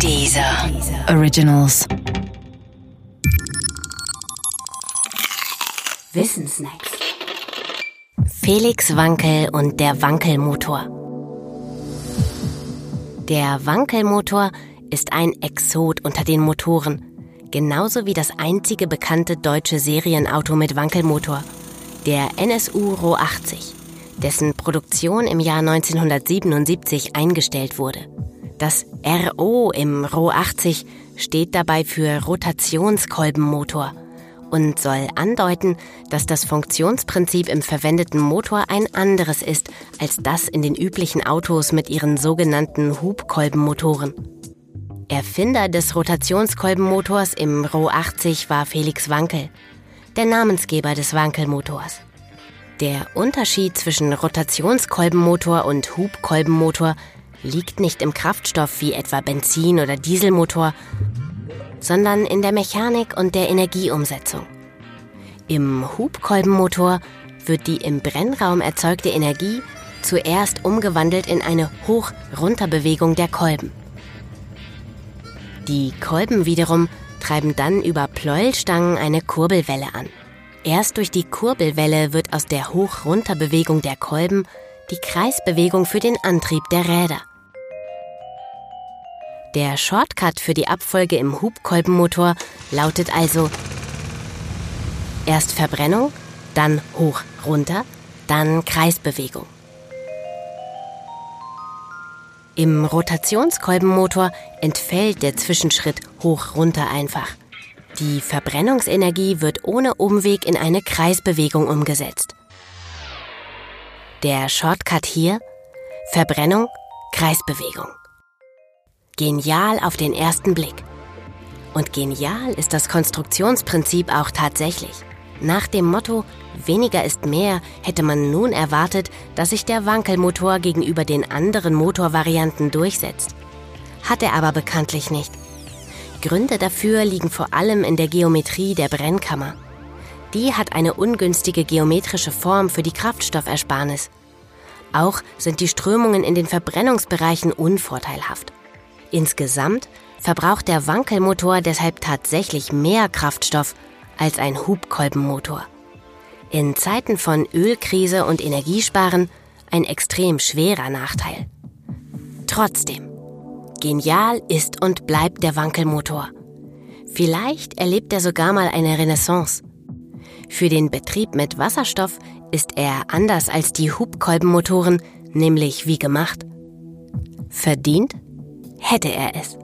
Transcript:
Dieser Originals. Wissensnacks. Felix Wankel und der Wankelmotor. Der Wankelmotor ist ein Exot unter den Motoren, genauso wie das einzige bekannte deutsche Serienauto mit Wankelmotor, der NSU Ro 80, dessen Produktion im Jahr 1977 eingestellt wurde. Das RO im Ro 80 steht dabei für Rotationskolbenmotor und soll andeuten, dass das Funktionsprinzip im verwendeten Motor ein anderes ist als das in den üblichen Autos mit ihren sogenannten Hubkolbenmotoren. Erfinder des Rotationskolbenmotors im Ro 80 war Felix Wankel, der Namensgeber des Wankelmotors. Der Unterschied zwischen Rotationskolbenmotor und Hubkolbenmotor liegt nicht im Kraftstoff wie etwa Benzin- oder Dieselmotor, sondern in der Mechanik und der Energieumsetzung. Im Hubkolbenmotor wird die im Brennraum erzeugte Energie zuerst umgewandelt in eine Hoch-Runter-Bewegung der Kolben. Die Kolben wiederum treiben dann über Pleuelstangen eine Kurbelwelle an. Erst durch die Kurbelwelle wird aus der Hoch-Runter-Bewegung der Kolben die Kreisbewegung für den Antrieb der Räder. Der Shortcut für die Abfolge im Hubkolbenmotor lautet also erst Verbrennung, dann hoch runter, dann Kreisbewegung. Im Rotationskolbenmotor entfällt der Zwischenschritt hoch runter einfach. Die Verbrennungsenergie wird ohne Umweg in eine Kreisbewegung umgesetzt. Der Shortcut hier Verbrennung, Kreisbewegung. Genial auf den ersten Blick. Und genial ist das Konstruktionsprinzip auch tatsächlich. Nach dem Motto weniger ist mehr hätte man nun erwartet, dass sich der Wankelmotor gegenüber den anderen Motorvarianten durchsetzt. Hat er aber bekanntlich nicht. Gründe dafür liegen vor allem in der Geometrie der Brennkammer. Die hat eine ungünstige geometrische Form für die Kraftstoffersparnis. Auch sind die Strömungen in den Verbrennungsbereichen unvorteilhaft. Insgesamt verbraucht der Wankelmotor deshalb tatsächlich mehr Kraftstoff als ein Hubkolbenmotor. In Zeiten von Ölkrise und Energiesparen ein extrem schwerer Nachteil. Trotzdem, genial ist und bleibt der Wankelmotor. Vielleicht erlebt er sogar mal eine Renaissance. Für den Betrieb mit Wasserstoff ist er anders als die Hubkolbenmotoren, nämlich wie gemacht. Verdient hätte er es.